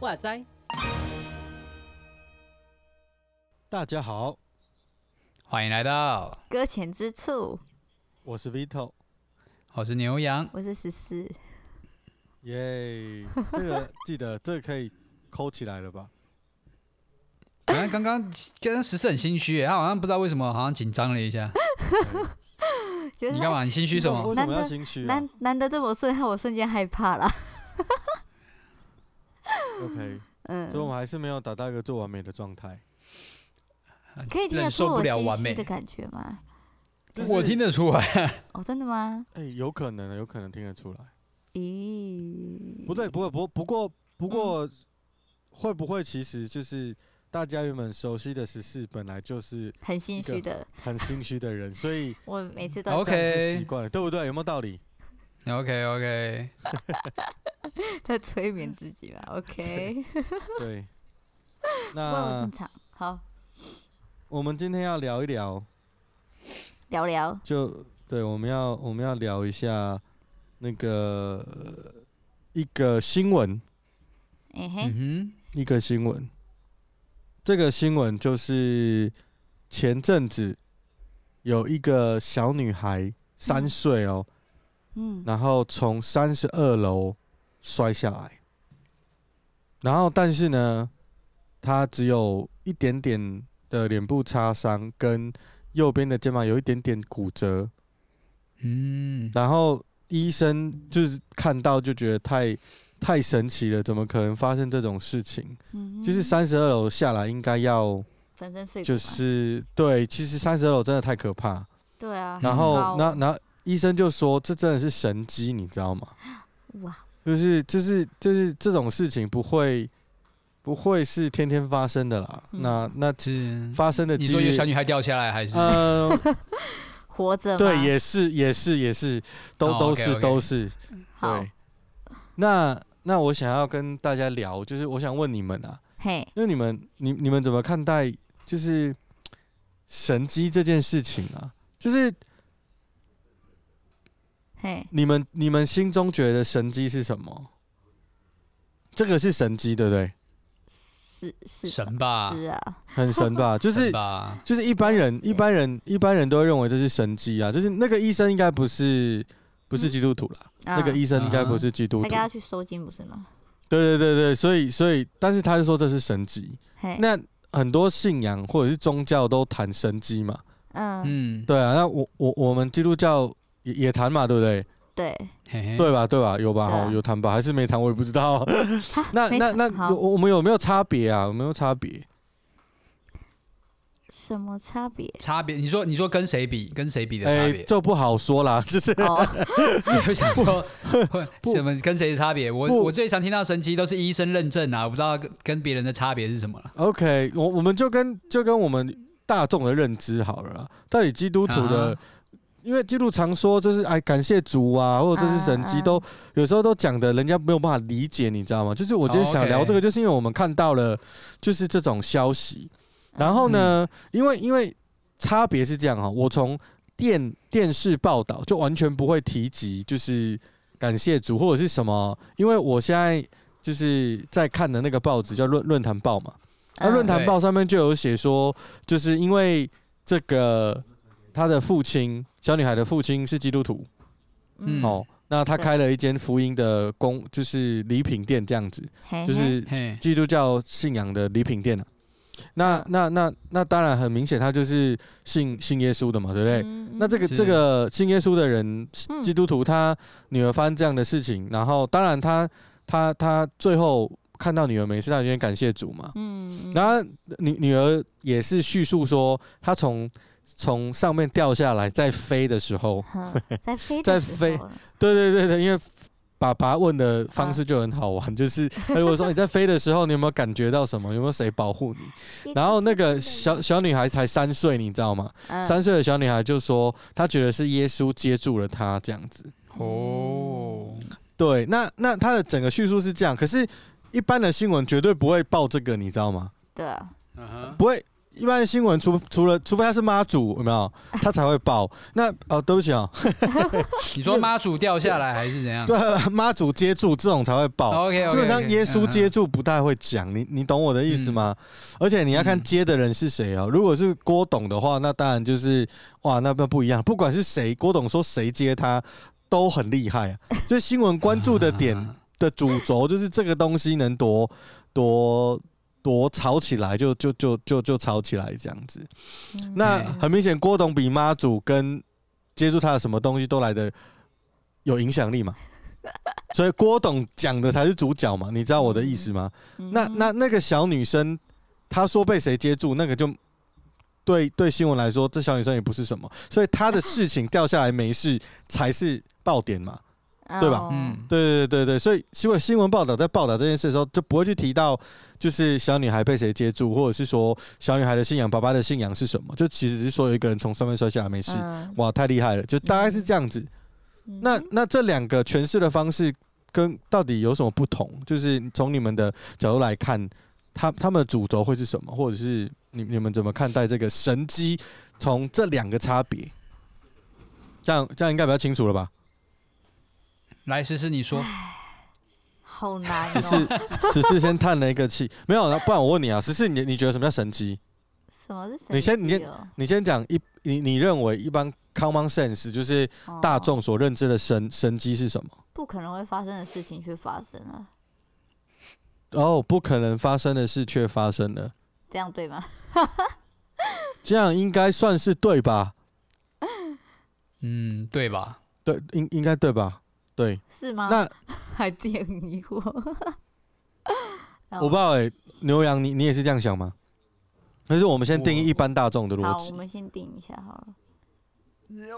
哇塞！大家好，欢迎来到搁浅之处。我是 Vito，我是牛羊，我是十四。耶，这个 记得，这个可以抠起来了吧？好像刚刚刚刚十四很心虚，他好像不知道为什么，好像紧张了一下。你干嘛？你心虚什么？为什么要心虚啊？难难得这么顺，害我瞬间害怕了。OK，嗯，所以我们还是没有达到一个最完美的状态。可以听得出我心虚的感觉吗？就是、我听得出来。哦，真的吗？哎、欸，有可能，有可能听得出来。咦？不对，不会，不，不过，不过，嗯、会不会其实就是大家原本熟悉的十四，本来就是很心虚的，很心虚的人，所以 我每次都 OK 习惯了，对不对？有没有道理？OK OK。在催眠自己吧，OK。对。那正常。好。我们今天要聊一聊。聊聊。就对，我们要我们要聊一下那个一个新闻。嗯哼。一个新闻。这个新闻就是前阵子有一个小女孩三岁哦，嗯，然后从三十二楼。摔下来，然后但是呢，他只有一点点的脸部擦伤，跟右边的肩膀有一点点骨折。嗯，然后医生就是看到就觉得太太神奇了，怎么可能发生这种事情？嗯，就是三十二楼下来应该要粉身碎骨，就是对，其实三十二楼真的太可怕。对啊，然后那那医生就说这真的是神机，你知道吗？哇！就是就是就是这种事情不会不会是天天发生的啦。嗯、那那是发生的几率，你说有小女孩掉下来还是？呃，活着？对，也是也是也是，都、oh, okay, okay. 都是都是。对。那那我想要跟大家聊，就是我想问你们啊，嘿，因为你们你你们怎么看待就是神机这件事情啊？就是。Hey. 你们你们心中觉得神机是什么？这个是神机，对不对？是是神吧？是啊，很神吧？就是就是一般人一般人一般人都会认为这是神机啊。就是那个医生应该不是不是基督徒啦，嗯、那个医生应该不是基督徒，他该要去收金不是吗？对对对对，所以所以，但是他就说这是神迹。Hey. 那很多信仰或者是宗教都谈神迹嘛。嗯嗯，对啊。那我我我们基督教。也也谈嘛，对不对？对，对吧？对吧？有吧？哈，有谈吧？还是没谈？我也不知道。那那 那，我我们有没有差别啊？有没有差别？什么差别？差别？你说你说跟谁比？跟谁比的差别？这不好说啦，就是。你会想说什么？跟谁的差别？我我最常听到神奇都是医生认证啊，我不知道跟跟别人的差别是什么了。OK，我我们就跟就跟我们大众的认知好了，到底基督徒的。因为基督常说就是哎感谢主啊，或者这是神迹，都有时候都讲的，人家没有办法理解，你知道吗？就是我今天想聊这个，就是因为我们看到了就是这种消息，然后呢，因为因为差别是这样哈，我从电电视报道就完全不会提及就是感谢主或者是什么，因为我现在就是在看的那个报纸叫论论坛报嘛，那论坛报上面就有写说，就是因为这个他的父亲。小女孩的父亲是基督徒，嗯，哦，那他开了一间福音的公，就是礼品店这样子，就是基督教信仰的礼品店啊。那那那那当然很明显，他就是信信耶稣的嘛，对不对？那这个这个信耶稣的人，基督徒，他女儿发生这样的事情，然后当然他他他最后看到女儿没事，他有点感谢主嘛，嗯，然后女女儿也是叙述说，她从。从上面掉下来，在飞的时候，在飞，在飞，对对对对，因为爸爸问的方式就很好玩，就是如果说你在飞的时候，你有没有感觉到什么？有没有谁保护你？然后那个小小女孩才三岁，你知道吗？三岁的小女孩就说，她觉得是耶稣接住了她这样子。哦，对，那那她的整个叙述是这样，可是，一般的新闻绝对不会报这个，你知道吗？对啊，不会。一般的新闻，除除了除非他是妈祖，有没有 他才会报。那哦，对不起啊，你说妈祖掉下来还是怎样？对，妈祖接住这种才会报。OK，基本上耶稣接住不太会讲。你你懂我的意思吗？而且你要看接的人是谁哦。如果是郭董的话，那当然就是哇，那不不一样。不管是谁，郭董说谁接他都很厉害啊。就新闻关注的点的主轴就是这个东西能多多。多吵起来就就就就就吵起来这样子，那很明显郭董比妈祖跟接触他的什么东西都来的有影响力嘛，所以郭董讲的才是主角嘛，你知道我的意思吗？那那那个小女生她说被谁接住，那个就对对新闻来说，这小女生也不是什么，所以她的事情掉下来没事才是爆点嘛。对吧？嗯，对对对对，所以新闻新闻报道在报道这件事的时候，就不会去提到就是小女孩被谁接住，或者是说小女孩的信仰，爸爸的信仰是什么？就其实是说有一个人从上面摔下来没事，哇，太厉害了，就大概是这样子。那那这两个诠释的方式跟到底有什么不同？就是从你们的角度来看，他他们的主轴会是什么？或者是你你们怎么看待这个神机？从这两个差别，这样这样应该比较清楚了吧？来，实施你说，好难、哦。实施，实施先叹了一个气，没有，不然我问你啊，实施你你觉得什么叫神机？什么是神迹？你先，你先，你先讲一，你你认为一般 common sense 就是大众所认知的神、哦、神机是什么？不可能会发生的事情却发生了。哦，不可能发生的事却发生了，这样对吗？这样应该算是对吧？嗯，对吧？对，应应该对吧？对，是吗？那 还这样疑惑，我不知道哎、欸，牛羊，你你也是这样想吗？可是我们先定义一般大众的逻辑。好，我们先定一下好了。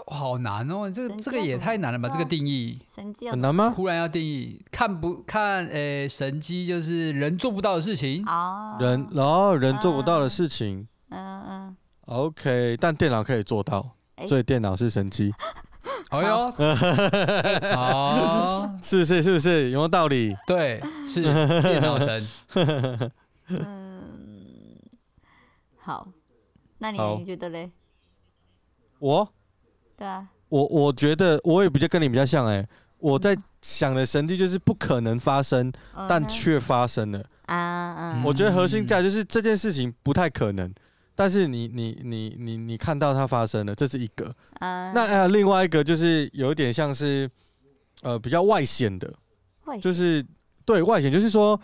好难哦，这个这个也太难了吧？这个定义神机很难吗？忽然要定义，看不看？诶、欸，神机就是人做不到的事情啊，人然后人做不到的事情。嗯嗯。OK，但电脑可以做到，所以电脑是神迹。哎呦，好，是不是？是不是？有没有道理？对，是 电脑神。嗯，好，那你你觉得嘞？我，对啊，我我觉得我也比较跟你比较像哎、欸，我在想的神迹就是不可能发生，但却发生了啊。我觉得核心价值就是这件事情不太可能。但是你你你你你看到它发生了，这是一个。Uh, 那还有另外一个，就是有一点像是，呃，比较外显的，就是对外显，就是说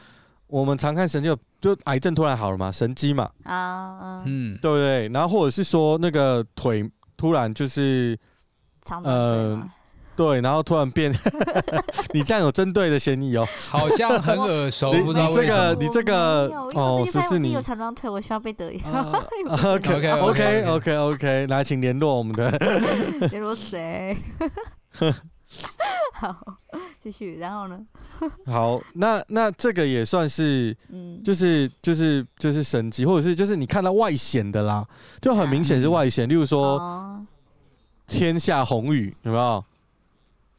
我们常看神经，就癌症突然好了嘛，神机嘛。啊，嗯，对不对？然后或者是说那个腿突然就是，呃。对，然后突然变，你这样有针对的嫌疑哦，好像很耳熟，不知道这个你这个哦，是是你。有长长腿，我需要被得意。OK OK OK OK OK，来，请联络我们的。联络谁？好，继续，然后呢？好，那那这个也算是，嗯。就是就是就是神迹，或者是就是你看到外显的啦，就很明显是外显，例如说天下红雨，有没有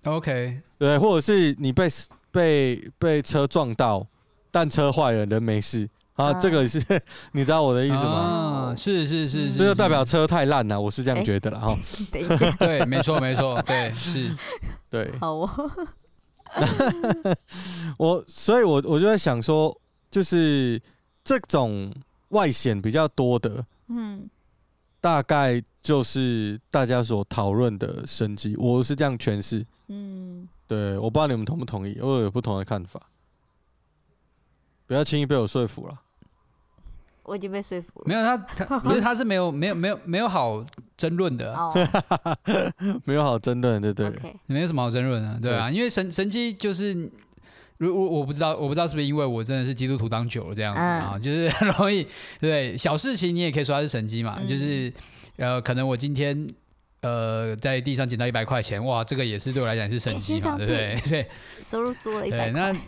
？OK，对，或者是你被被被车撞到，但车坏了，人没事啊，这个是 你知道我的意思吗？啊，是是是，这就代表车太烂了，我是这样觉得了哈。等一下，对，没错没错，对是，对。好哦。我所以，我我就在想说，就是这种外显比较多的，嗯，大概就是大家所讨论的升级，我是这样诠释。嗯，对，我不知道你们同不同意，我有不同的看法，不要轻易被我说服了。我已经被说服了。没有他，他 不是他是没有没有没有没有好争论的，没有好争论，对对，没有什么好争论的，对啊，因为神神机就是，如我我不知道，我不知道是不是因为我真的是基督徒当久了这样子啊，就是很 容易对小事情你也可以说它是神机嘛，就是呃，可能我今天。呃，在地上捡到一百块钱，哇，这个也是对我来讲是神奇嘛，对不对？对，收入多了一百块。那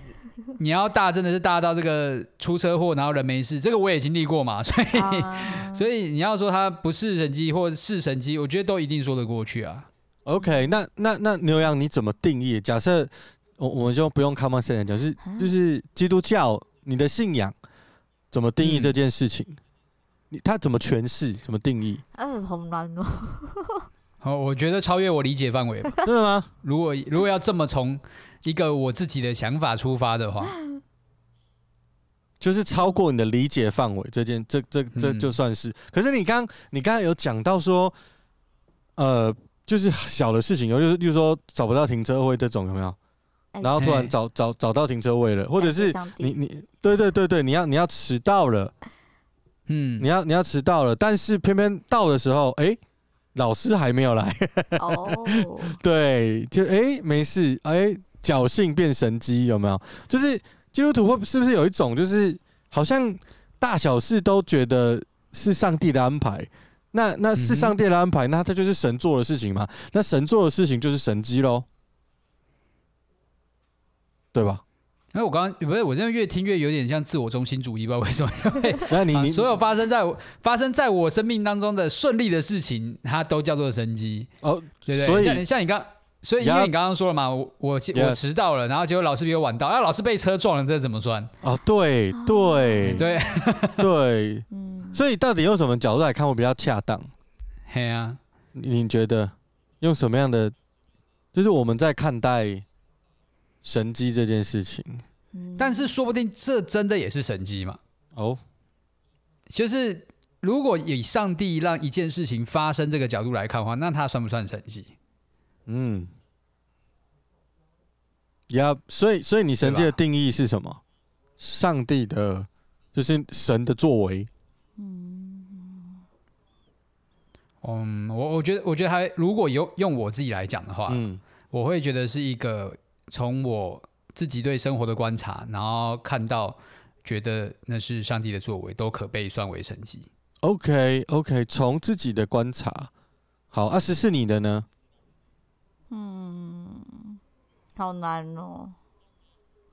你要大，真的是大到这个出车祸，然后人没事，这个我也经历过嘛，所以，啊、所以你要说它不是神机，或者是神机，我觉得都一定说得过去啊。OK，那那那牛羊你怎么定义？假设我我们就不用 common sense 讲，就是、啊、就是基督教你的信仰怎么定义这件事情？你他怎么诠释？怎么定义？嗯，好难哦。好，我觉得超越我理解范围吧。真的吗？如果如果要这么从一个我自己的想法出发的话，就是超过你的理解范围，这件这这这就算是。嗯、可是你刚你刚刚有讲到说，呃，就是小的事情，有就是就是说找不到停车位这种有没有？然后突然找找找到停车位了，或者是你你对对对对，你要你要迟到了。嗯，你要你要迟到了，但是偏偏到的时候，哎、欸，老师还没有来。哦，对，就哎、欸、没事，哎、欸，侥幸变神机有没有？就是基督徒会是不是有一种，就是好像大小事都觉得是上帝的安排？那那是上帝的安排，那他就是神做的事情嘛？那神做的事情就是神机喽，对吧？因为我刚刚不是，我这样越听越有点像自我中心主义，吧为什么。因为那你你所有发生在我发生在我生命当中的顺利的事情，它都叫做神机哦，对对。所以像像你刚，所以因为你刚刚说了嘛，我我我迟到了，然后结果老师比我晚到，那老师被车撞了，这怎么算？哦，对对对对，所以到底用什么角度来看会比较恰当？嘿啊，你觉得用什么样的？就是我们在看待。神迹这件事情，但是说不定这真的也是神迹嘛？哦，就是如果以上帝让一件事情发生这个角度来看的话，那它算不算神迹？嗯，呀，所以所以你神迹的定义是什么？上帝的，就是神的作为。嗯，嗯，我我觉得我觉得还如果有用我自己来讲的话，嗯，我会觉得是一个。从我自己对生活的观察，然后看到，觉得那是上帝的作为，都可被算为神迹。OK，OK，从自己的观察，好，二十是你的呢？嗯，好难哦。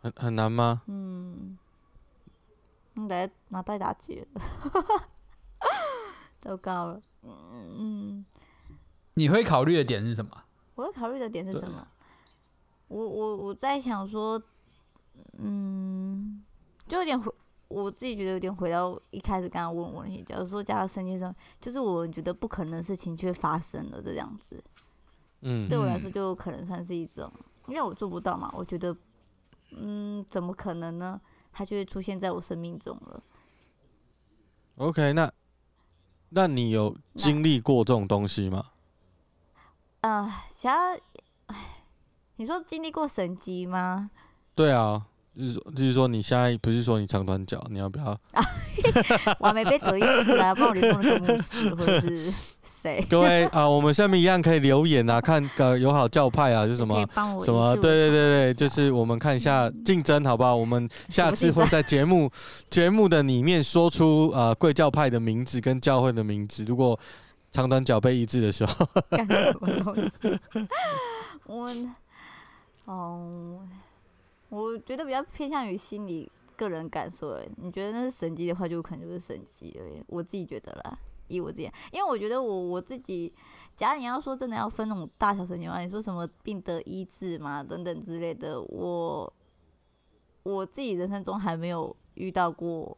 很很难吗？嗯，应该拿带打结了，糟糕了。嗯，你会考虑的点是什么？我会考虑的点是什么？我我我在想说，嗯，就有点回，我自己觉得有点回到一开始刚刚问我问题，假如说加到圣经上，就是我觉得不可能的事情却发生了这样子，嗯，对我来说就可能算是一种，因为我做不到嘛，我觉得，嗯，怎么可能呢？它就会出现在我生命中了。OK，那那你有经历过这种东西吗？啊、呃，想要。你说经历过神迹吗？对啊，就是就是说你现在不是说你长短脚，你要不要？我还没被走运出来，帮我联络那个牧师或者是谁？各位啊，我们下面一样可以留言啊，看个友好教派啊，是什么什么？对对对对，就是我们看一下竞争好不好？我们下次会在节目 节目的里面说出呃贵教派的名字跟教会的名字，如果长短脚被一致的时候，干什么东西？我。哦，我觉得比较偏向于心理个人感受。哎，你觉得那是神迹的话，就可能就是神迹而已。我自己觉得啦，以我自己，因为我觉得我我自己，假如你要说真的要分那种大小神经的话，你说什么病得医治嘛，等等之类的，我我自己人生中还没有遇到过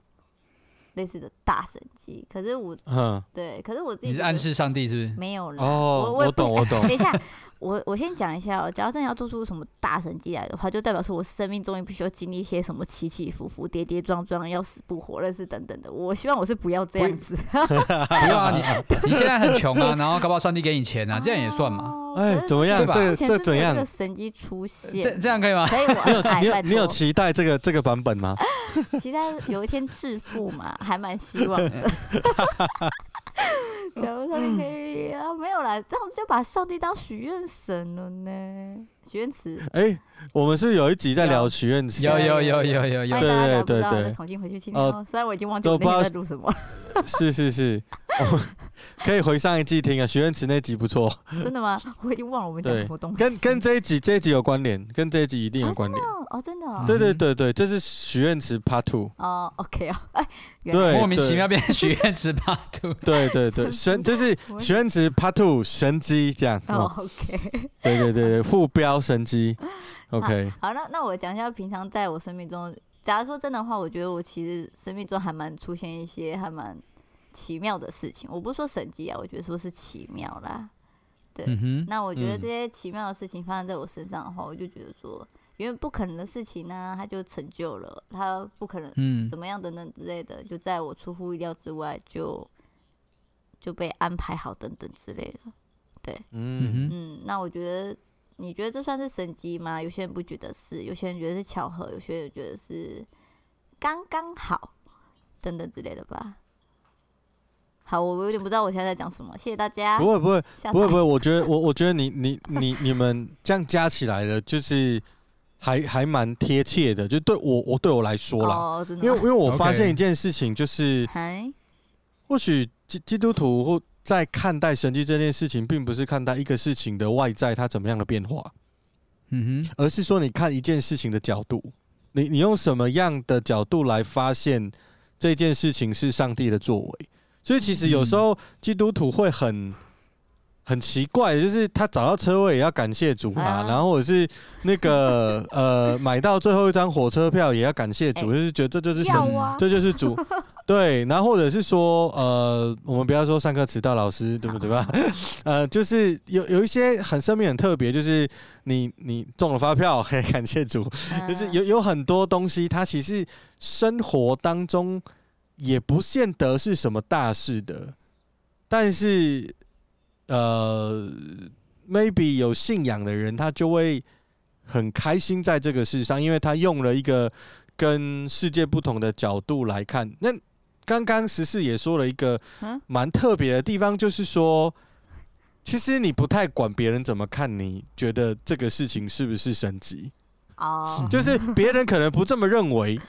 类似的大神迹。可是我，嗯，对，可是我自己，你是暗示上帝是不是？没有了。哦，我，我，我懂，我懂。等一下。我我先讲一下哦，假如真的要做出什么大神迹来的话，就代表说我生命中也必须要经历一些什么起起伏伏、跌跌撞撞、要死不活，类似等等的。我希望我是不要这样子。不要啊，你 你现在很穷啊，然后搞不好上帝给你钱啊，这样也算嘛？哎，怎么样？这这怎样？这神迹出现，这这样可以吗？可以，我 你有你你有期待这个这个版本吗？期待有一天致富嘛，还蛮希望的。假如上帝可以啊，没有啦，这样子就把上帝当许愿神了呢。许愿池，哎，我们是有一集在聊许愿池？有有有有有 可以回上一季听啊。许愿池那集不错。真的吗？我已经忘了我们讲什么东西。跟跟这一集这一集有关联，跟这一集一定有关联。哦，真的。对对对对，这是许愿池 Part Two。哦，OK 哦，哎，对，莫名其妙变成许愿池 Part Two。对对对，神就是许愿池 Part Two 神机这样。哦，OK。对对对对，副标。神机，OK。好，那那我讲一下平常在我生命中，假如说真的话，我觉得我其实生命中还蛮出现一些还蛮奇妙的事情。我不是说神迹啊，我觉得说是奇妙啦。对，嗯，那我觉得这些奇妙的事情发生在我身上的话，我就觉得说，因为不可能的事情呢、啊，它就成就了，它不可能，嗯，怎么样等等之类的，就在我出乎意料之外就就被安排好等等之类的。对，嗯嗯，那我觉得，你觉得这算是神迹吗？有些人不觉得是，有些人觉得是巧合，有些人觉得是刚刚好等等之类的吧。好，我有点不知道我现在在讲什么。谢谢大家。不会不会不会不会，我觉得我我觉得你你你你们这样加起来的，就是还还蛮贴切的。就对我我对我来说啦，哦、因为因为我发现一件事情，就是或许基基督徒或在看待神迹这件事情，并不是看待一个事情的外在它怎么样的变化，嗯哼，而是说你看一件事情的角度，你你用什么样的角度来发现这件事情是上帝的作为。所以其实有时候基督徒会很很奇怪，就是他找到车位也要感谢主啊，然后或者是那个 呃买到最后一张火车票也要感谢主，就是觉得这就是神，这就是主，对，然后或者是说呃我们不要说上课迟到老师 对不对？吧？呃，就是有有一些很生命很特别，就是你你中了发票，嘿，感谢主，就是有有很多东西，它其实生活当中。也不见得是什么大事的，但是，呃，maybe 有信仰的人，他就会很开心在这个世上，因为他用了一个跟世界不同的角度来看。那刚刚十四也说了一个 蛮特别的地方，就是说，其实你不太管别人怎么看，你觉得这个事情是不是神迹？哦，就是别人可能不这么认为。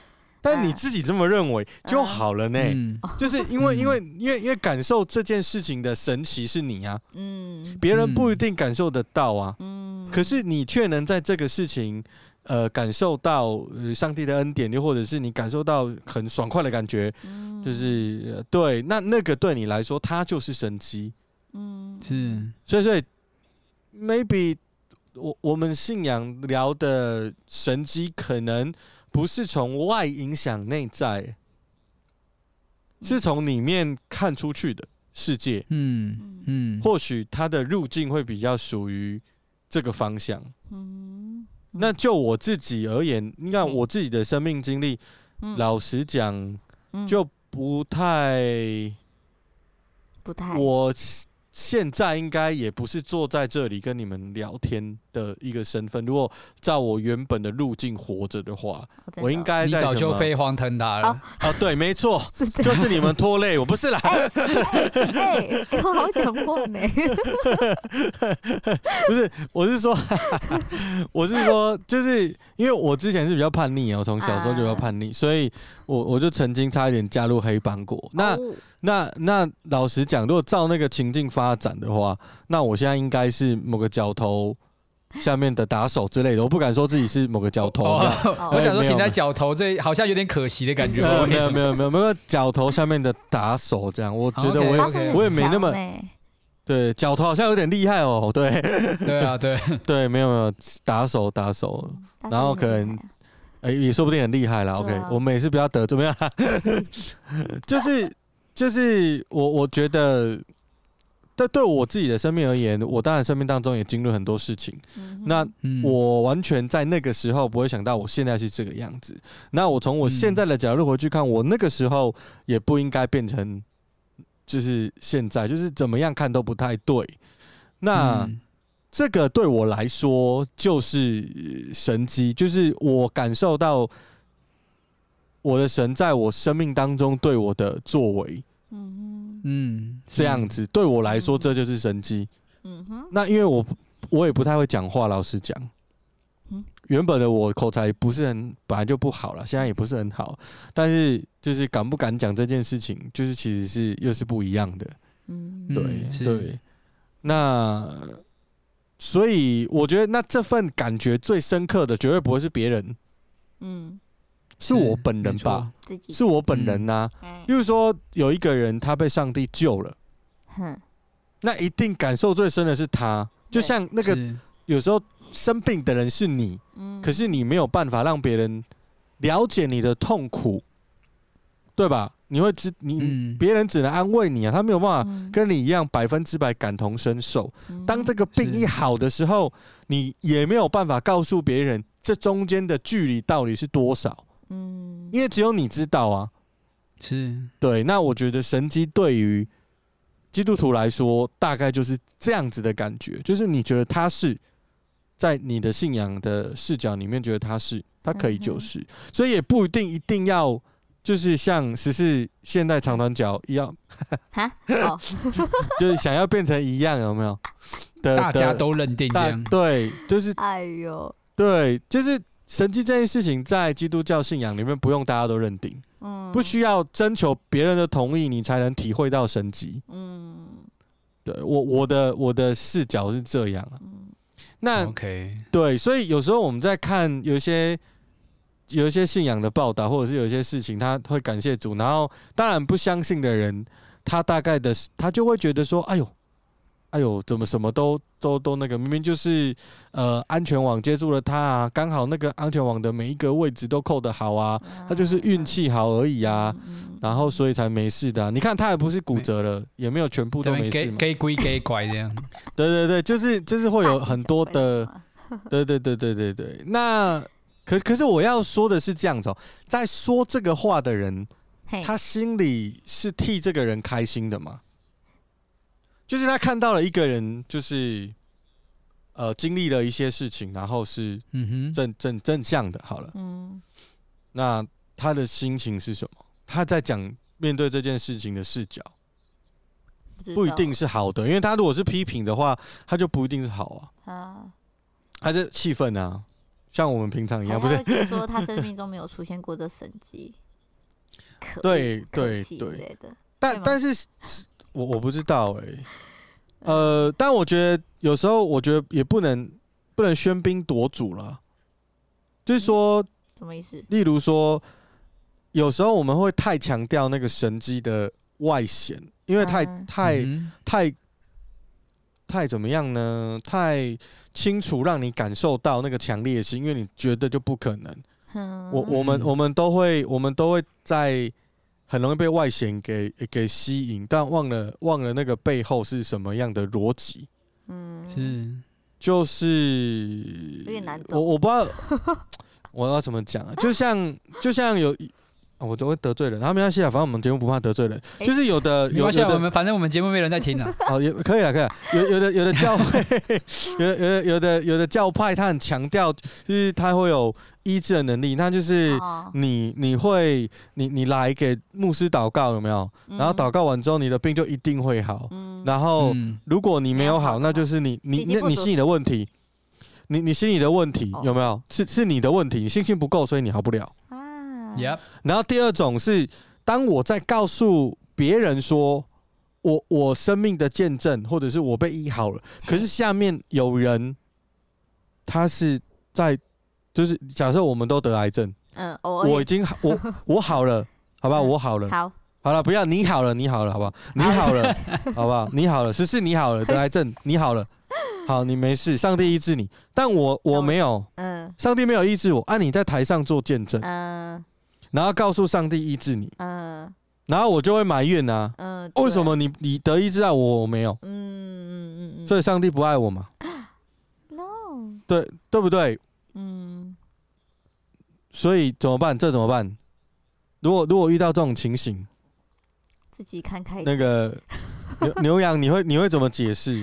但你自己这么认为就好了呢，嗯、就是因为因为因为因为感受这件事情的神奇是你啊，嗯，别人不一定感受得到啊，嗯，可是你却能在这个事情，呃，感受到上帝的恩典，又或者是你感受到很爽快的感觉，嗯，就是对，那那个对你来说，它就是神机，嗯，是，所以所以，maybe 我我们信仰聊的神机可能。不是从外影响内在，是从里面看出去的世界。嗯嗯，或许它的路径会比较属于这个方向。嗯，那就我自己而言，你看我自己的生命经历，老实讲，就不太，不太。我。现在应该也不是坐在这里跟你们聊天的一个身份。如果照我原本的路径活着的话，我应该在早就飞黄腾达了。啊，对，没错，就是你们拖累我，不是啦。哎，我好讲话没？不是，我是说，我是说，就是因为我之前是比较叛逆啊，我从小时候就比较叛逆，所以我我就曾经差一点加入黑帮过。那那那老实讲，如果照那个情境发展的话，那我现在应该是某个角头下面的打手之类的。我不敢说自己是某个角头，哦哦、我想说停在角头这好像有点可惜的感觉。没有没有没有没有没有角头下面的打手这样，我觉得我也.我也没那么对角头好像有点厉害哦。对对啊对对没有没有打手打手，然后可能哎、欸、也说不定很厉害啦。OK，我们也是不要得怎么样，就是。就是我，我觉得，但对我自己的生命而言，我当然生命当中也经历很多事情。嗯、那我完全在那个时候不会想到我现在是这个样子。那我从我现在的角度回去看，我那个时候也不应该变成就是现在，就是怎么样看都不太对。那这个对我来说就是神机，就是我感受到。我的神在我生命当中对我的作为，嗯嗯，这样子对我来说这就是生机。嗯哼，那因为我我也不太会讲话，老实讲，原本的我口才不是很，本来就不好了，现在也不是很好，但是就是敢不敢讲这件事情，就是其实是又是不一样的。嗯，对对，那所以我觉得那这份感觉最深刻的绝对不会是别人。嗯。是我本人吧，是我本人呐、啊。比如说，有一个人他被上帝救了，那一定感受最深的是他。就像那个有时候生病的人是你，可是你没有办法让别人了解你的痛苦，对吧？你会知你别、嗯、人只能安慰你啊，他没有办法跟你一样百分之百感同身受。嗯、当这个病一好的时候，你也没有办法告诉别人这中间的距离到底是多少。嗯，因为只有你知道啊。是对。那我觉得神机对于基督徒来说，大概就是这样子的感觉，就是你觉得他是在你的信仰的视角里面觉得他是，他可以就是，嗯、所以也不一定一定要。就是像十四现代长短脚一样，哈，就是想要变成一样，有没有？大家都认定这样，对，就是，哎呦，对，就是神迹这件事情，在基督教信仰里面，不用大家都认定，嗯，不需要征求别人的同意，你才能体会到神迹，嗯，对我我的我的视角是这样，嗯，那 OK，对，所以有时候我们在看有一些。有一些信仰的报道，或者是有一些事情，他会感谢主。然后，当然不相信的人，他大概的，他就会觉得说：“哎呦，哎呦，怎么什么都都都那个？明明就是呃安全网接住了他啊，刚好那个安全网的每一个位置都扣得好啊，他就是运气好而已啊。然后所以才没事的啊。你看他也不是骨折了，也没有全部都没事嘛。给鬼给拐这样。对对对，就是就是会有很多的，对对对对对对。那。可可是我要说的是这样子哦，在说这个话的人，他心里是替这个人开心的吗？就是他看到了一个人，就是呃经历了一些事情，然后是嗯哼。正正正向的。好了，嗯，那他的心情是什么？他在讲面对这件事情的视角，不一定是好的，因为他如果是批评的话，他就不一定是好啊。啊，他是气愤啊。像我们平常一样，不是？说他生命中没有出现过这神迹，对 对对，但但是，我我不知道哎、欸，呃，但我觉得有时候，我觉得也不能不能喧宾夺主了，就是说，什么意思？例如说，有时候我们会太强调那个神机的外显，因为太太太太怎么样呢？太。清楚让你感受到那个强烈性，因为你觉得就不可能。嗯、我我们我们都会我们都会在很容易被外显给给吸引，但忘了忘了那个背后是什么样的逻辑。嗯，是就是我我不知道 我要怎么讲啊，就像就像有。我都会得罪人，然后没关系啊，反正我们节目不怕得罪人。欸、就是有的，有的，我们反正我们节目没人在听啊。哦，也可以啊，可以啊。有有的有的教会，有有的有的有的教派，他很强调，就是他会有医治的能力。那就是你你会你你来给牧师祷告有没有？然后祷告完之后，你的病就一定会好。嗯、然后如果你没有好，那就是你你那你心里的问题，你你心里的问题有没有？是是你的问题，你信心不够，所以你好不了。Yep. 然后第二种是，当我在告诉别人说我我生命的见证，或者是我被医好了，可是下面有人，他是在，就是假设我们都得癌症，嗯，我已经，我我好了，好不好？我好了，好，好了，不要你好了，你好了，好不好？你好了，好不好？你好了，十四你好了，得癌症你好了，好，你没事，上帝医治你，但我我没有，嗯，上帝没有医治我，啊，你在台上做见证，嗯。然后告诉上帝医治你，嗯，然后我就会埋怨啊，嗯，为什么你你得医治啊，我我没有，嗯嗯嗯，所以上帝不爱我嘛？No，对对不对？嗯，所以怎么办？这怎么办？如果如果遇到这种情形，自己看开那个 牛牛羊，你会你会怎么解释？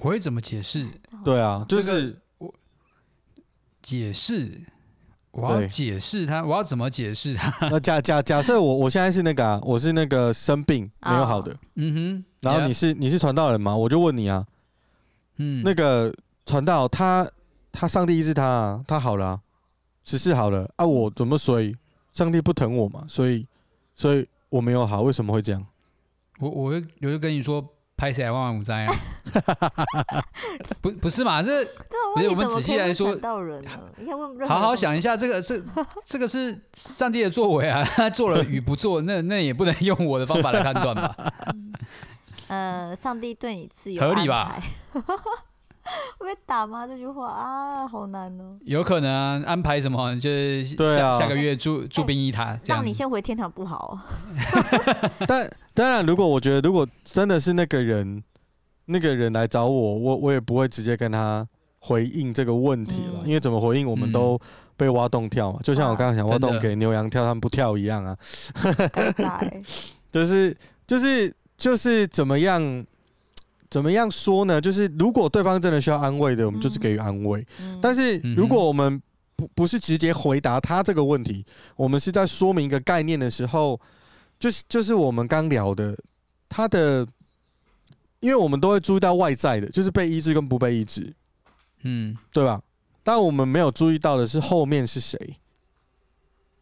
我会怎么解释？对啊，就是我解释。我要解释他，我要怎么解释他？那假假假设我我现在是那个啊，我是那个生病没有好的，嗯哼，然后你是你是传道人吗？我就问你啊，嗯，那个传道他他上帝医治他啊，他好了啊，只是好了啊，我怎么所以上帝不疼我嘛？所以所以我没有好，为什么会这样？我我会我就跟你说。拍起来万万无灾 啊！不不是嘛？这不是我们仔细来说，好好想一下，这个这这个是上帝的作为啊，他做了与不做，那那也不能用我的方法来判断吧？呃，上帝对你自由合理吧？会被打吗？这句话啊，好难哦。有可能啊，安排什么？就是下对啊下个月住住殡仪塔，这样让你先回天堂不好。但当然，如果我觉得如果真的是那个人，那个人来找我，我我也不会直接跟他回应这个问题了，嗯因为怎么回应我们都被挖洞跳嘛，就像我刚刚想挖洞给牛羊跳，他们不跳一样啊。就是就是就是怎么样怎么样说呢？就是如果对方真的需要安慰的，我们就是给予安慰。嗯但是如果我们不不是直接回答他这个问题，我们是在说明一个概念的时候，就是就是我们刚聊的他的，因为我们都会注意到外在的，就是被医治跟不被医治，嗯对吧？但我们没有注意到的是后面是谁，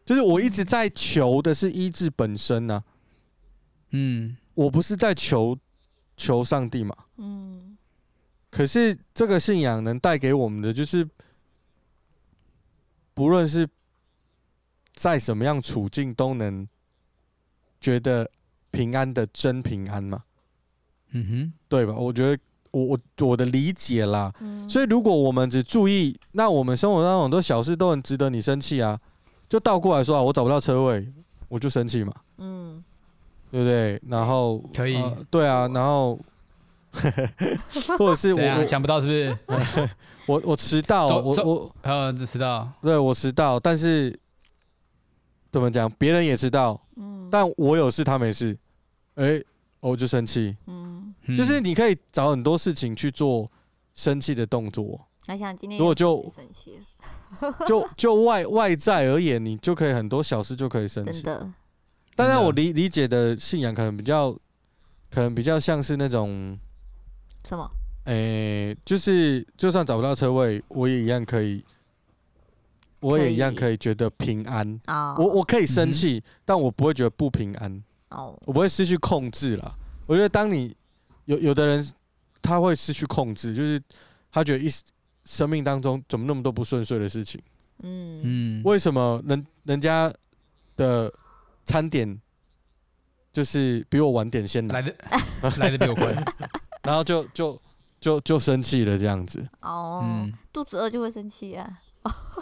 就是我一直在求的是医治本身呢、啊。嗯我不是在求求上帝嘛，嗯。可是这个信仰能带给我们的，就是不论是在什么样处境，都能觉得平安的真平安嘛，嗯哼，对吧？我觉得我我我的理解啦，嗯，所以如果我们只注意，那我们生活当中很多小事都很值得你生气啊，就倒过来说啊，我找不到车位，我就生气嘛。嗯对不对？然后可以呃对啊，然后 或者是 我想不到是不是？我我迟到，我我呃，只知道，对我迟到，但是怎么讲？别人也知道，嗯，但我有事，他没事，哎，我就生气。嗯，嗯就是你可以找很多事情去做生气的动作，还想今天如果就生气，就就外外在而言，你就可以很多小事就可以生气。真的，但是我理理解的信仰可能比较，可能比较像是那种。什么？诶、就是就算找不到车位，我也一样可以，我也一样可以觉得平安。啊，我我可以生气，但我不会觉得不平安，哦，我不会失去控制了。我觉得当你有有的人他会失去控制，就是他觉得一生命当中怎么那么多不顺遂的事情？嗯嗯，为什么人人家的餐点就是比我晚点先来，来的 来的比我快，然后就就就就生气了这样子？哦嗯，肚子饿就会生气啊，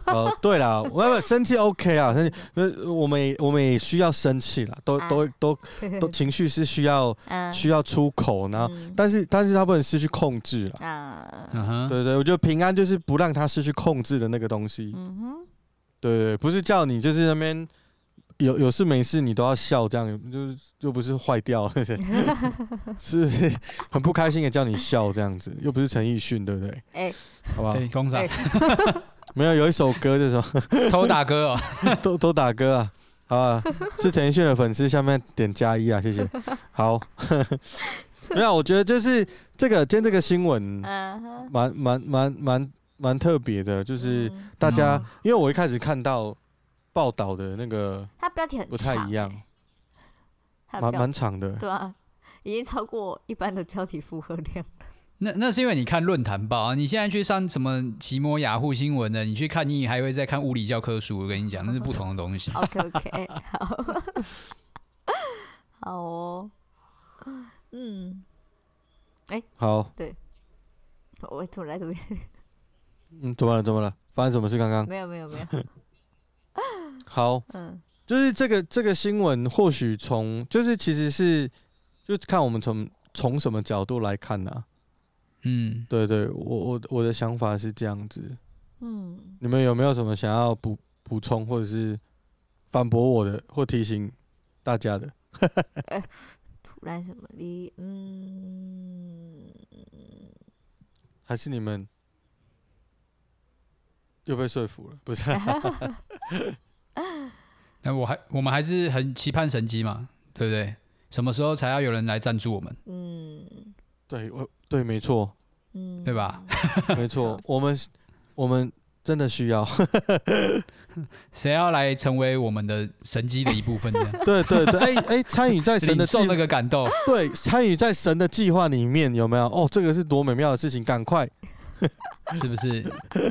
哦，对啦，我要生气 OK 啊，生气，呃，我们也我们也需要生气啦，都都都都 情绪是需要嗯，需要出口，然后嗯。但是但是他不能失去控制啦，啊，对对，我觉得平安就是不让他失去控制的那个东西，嗯哼，对对，不是叫你就是那边有有事没事你都要笑这样，就是就不是坏掉，是很不开心的叫你笑这样子，又不是陈奕迅，对不对？哎，好不好？对，工 没有有一首歌这首。偷打歌哦，都都打歌啊，好啊，是陈奕迅的粉丝，下面点加一啊，谢谢。好，没有，我觉得就是这个今天这个新闻蛮蛮蛮蛮蛮特别的，就是嗯大家嗯，因为我一开始看到报道的那个它标题很不太一样，蛮蛮长的，对啊，已经超过一般的标题负荷量。那那是因为你看论坛报啊，你现在去上什么奇摩雅虎新闻的，你去看你还会在看物理教科书，我跟你讲，那是不同的东西。OK OK，好，好哦，嗯，哎好，对我突然这边嗯，怎么了？怎么了？发生什么事？刚刚没有没有没有，好，嗯就是这个这个新闻，或许从就是其实是就看我们从从什么角度来看呢、啊？嗯，对对，我我我的想法是这样子。嗯，你们有没有什么想要补补充，或者是反驳我的，或提醒大家的？突然什么的，嗯，还是你们又被说服了？不是啊、那我还我们还是很期盼神机嘛，对不对？什么时候才要有人来赞助我们，嗯对，我对，没错，嗯，对吧？没错，我们我们真的需要，谁要来成为我们的神机的一部分？呢对对对，哎哎，参与在神的领受那，个感动，对，参与在神的计划里面有没有？哦，这个是多美妙的事情，赶快，是不是？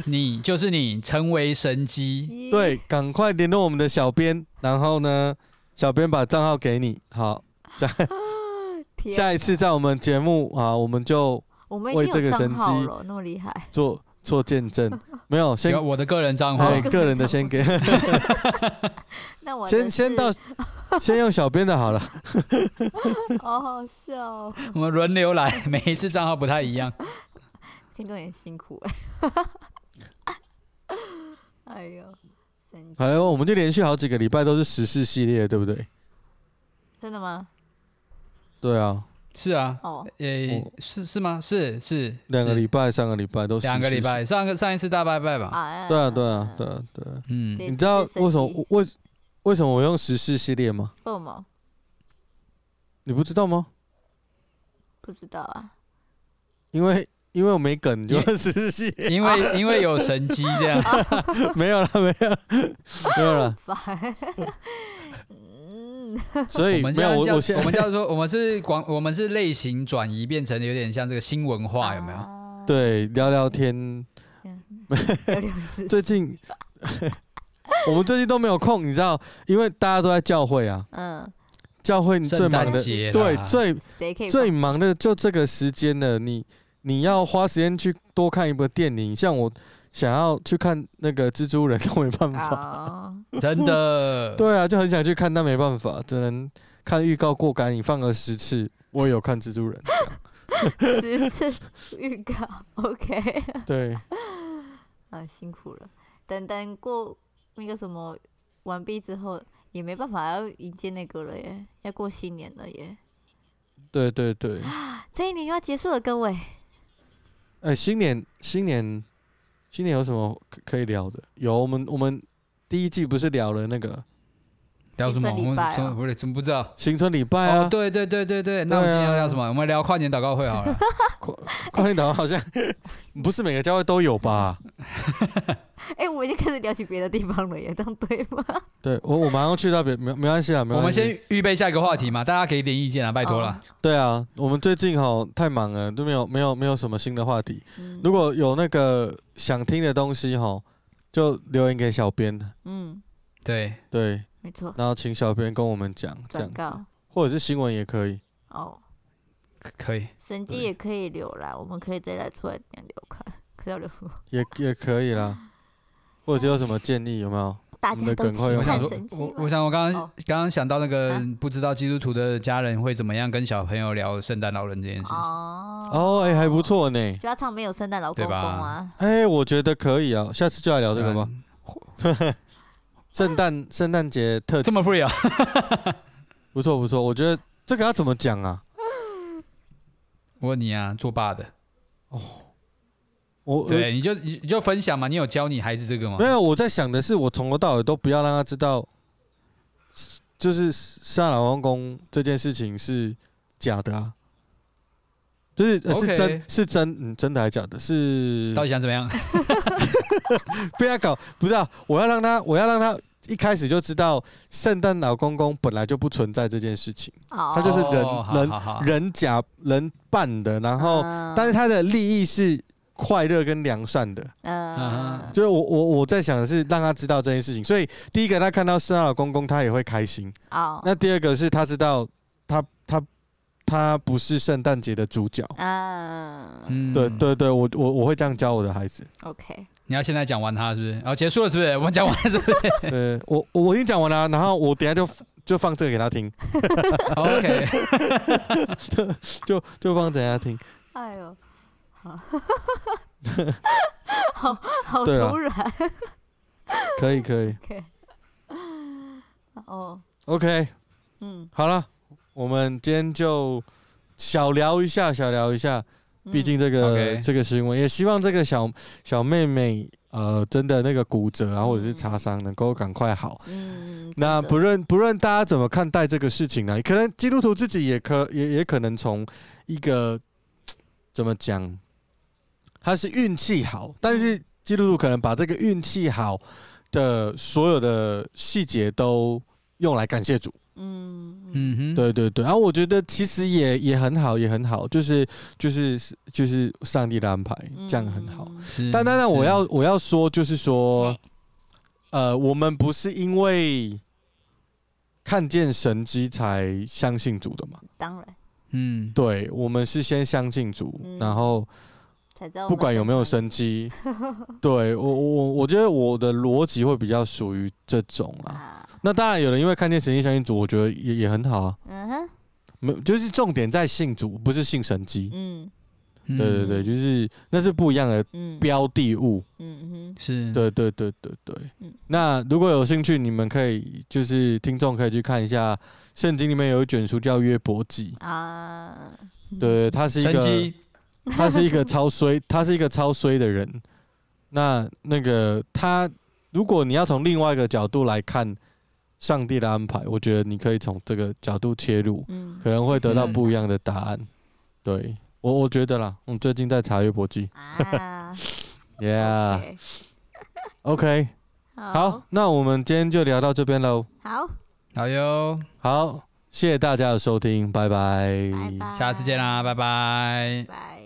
你就是你，成为神机。对，赶快联络我们的小编，然后呢，小编把账号给你，好。天下一次在我们节目啊，我们就我们为这个神机那么厉害，做做见证。没有，先我的个人账号，个人的先给。那我先先到，先用小编的好了。好好笑哦。我们轮流来，每一次账号不太一样。听众也辛苦哎。哎呦，神哎呦，我们就连续好几个礼拜都是时事系列，对不对？真的吗？对啊。是啊，哦，诶，是是吗？是是，两个礼拜，上个礼拜都是两个礼拜，上个上一次大拜拜吧？对啊，对啊，对啊，对啊，嗯，你知道为什么为为什么我用时事系列吗？为什么？你不知道吗？不知道啊，因为因为我没梗，就时事系列，因为因为有神机这样，没有了，没有，没有了。所以我们叫我我们叫做我们是广我们是类型转移变成有点像这个新文化有没有？对，聊聊天。最近我们最近都没有空，你知道，因为大家都在教会啊。嗯。教会你最忙的，对，最最忙的就这个时间了。你你要花时间去多看一部电影，像我。想要去看那个蜘蛛人都没办法，真的。对啊，就很想去看，但没办法，只能看预告过干瘾，放了十次。我也有看蜘蛛人，十次预告，OK。对，啊，辛苦了。等等过那个什么完毕之后，也没办法要迎接那个了耶，要过新年了耶。对对对，这一年又要结束了，各位。哎，新年，新年。新年有什么可可以聊的？有，我们我们第一季不是聊了那个聊什么？我们怎么不是怎么不知道？新春礼拜啊！对对对对对，那我们今天要聊什么？我们聊跨年祷告会好了。跨跨年祷告好像 不是每个教会都有吧？哎、欸，我已经开始聊起别的地方了耶，这样对吗？对，我我马上去到别没没关系啊，没关系。我们先预备下一个话题嘛，大家给点意见啊，拜托了。对啊，我们最近哈太忙了，都没有没有没有什么新的话题。嗯、如果有那个想听的东西哈，就留言给小编。嗯，对对，没错。然后请小编跟我们讲这样子，或者是新闻也可以。哦，可以。神机也可以留啦，我们可以再来出来点留看，可以要留什么？也也可以啦。或者有什么建议有没有？大家都期待神迹。我想我刚刚刚刚想到那个不知道基督徒的家人会怎么样跟小朋友聊圣诞老人这件事情。哦，哎，还不错呢。就要唱没有圣诞老公公啊？哎，我觉得可以啊，下次就来聊这个吧。圣诞圣诞节特辑这么 free 啊？不错不错，我觉得这个要怎么讲啊？我问你啊，做爸的。哦。我对，你就你就分享嘛，你有教你孩子这个吗？没有，我在想的是，我从头到尾都不要让他知道，就是杀老公公这件事情是假的啊，就是是真是真，嗯，真的还是假的？是到底想怎么样？不要搞，不知道，我要让他，我要让他一开始就知道，圣诞老公公本来就不存在这件事情，他就是人人人假人扮的，然后，但是他的利益是。快乐跟良善的，嗯，就是我我我在想的是让他知道这件事情，所以第一个他看到圣诞老公公他也会开心，哦，那第二个是他知道他他他不是圣诞节的主角，嗯，对对对，我我我会这样教我的孩子。OK，你要现在讲完他是不是？然后结束了是不是？我们讲完了是不是？对，我我已经讲完了，然后我等下就就放这个给他听。OK，就就就放等下听。哎呦。好好突然，可以可以。哦，OK，嗯，好了，我们今天就小聊一下，小聊一下。毕竟这个这个新闻，也希望这个小小妹妹，呃，真的那个骨折啊，或者是擦伤，能够赶快好。嗯，那不论不论大家怎么看待这个事情呢？可能基督徒自己也可也也可能从一个怎么讲？他是运气好，但是基督徒可能把这个运气好的所有的细节都用来感谢主。嗯嗯哼，对对对。然后我觉得其实也也很好，也很好，就是就是就是上帝的安排，这样很好。嗯、但当然我要我要说，就是说，呃，我们不是因为看见神迹才相信主的嘛？当然。嗯，对，我们是先相信主，嗯然后才知道不管有没有神神迹，对我我我觉得我的逻辑会比较属于这种啦。啊，那当然，有人因为看见神迹相信主，我觉得也也很好啊。嗯哼，没，就是重点在信主，不是信神迹。嗯嗯对对对，就是那是不一样的嗯标的物。嗯哼，是，对对对对对嗯。那如果有兴趣，你们可以就是听众可以去看一下，圣经里面有一卷书叫约伯记。啊，对，他是一个，他是一个超衰，他是一个超衰的人。那那个他，如果你要从另外一个角度来看上帝的安排，我觉得你可以从这个角度切入，嗯可能会得到嗯不一样的答案。对我，我觉得啦，我最近在查阅博记。啊，Yeah，OK，、，OK，好，那我们今天就聊到这边喽。好，好哟，好，谢谢大家的收听，拜拜。拜拜，下次见啦，拜。拜。拜。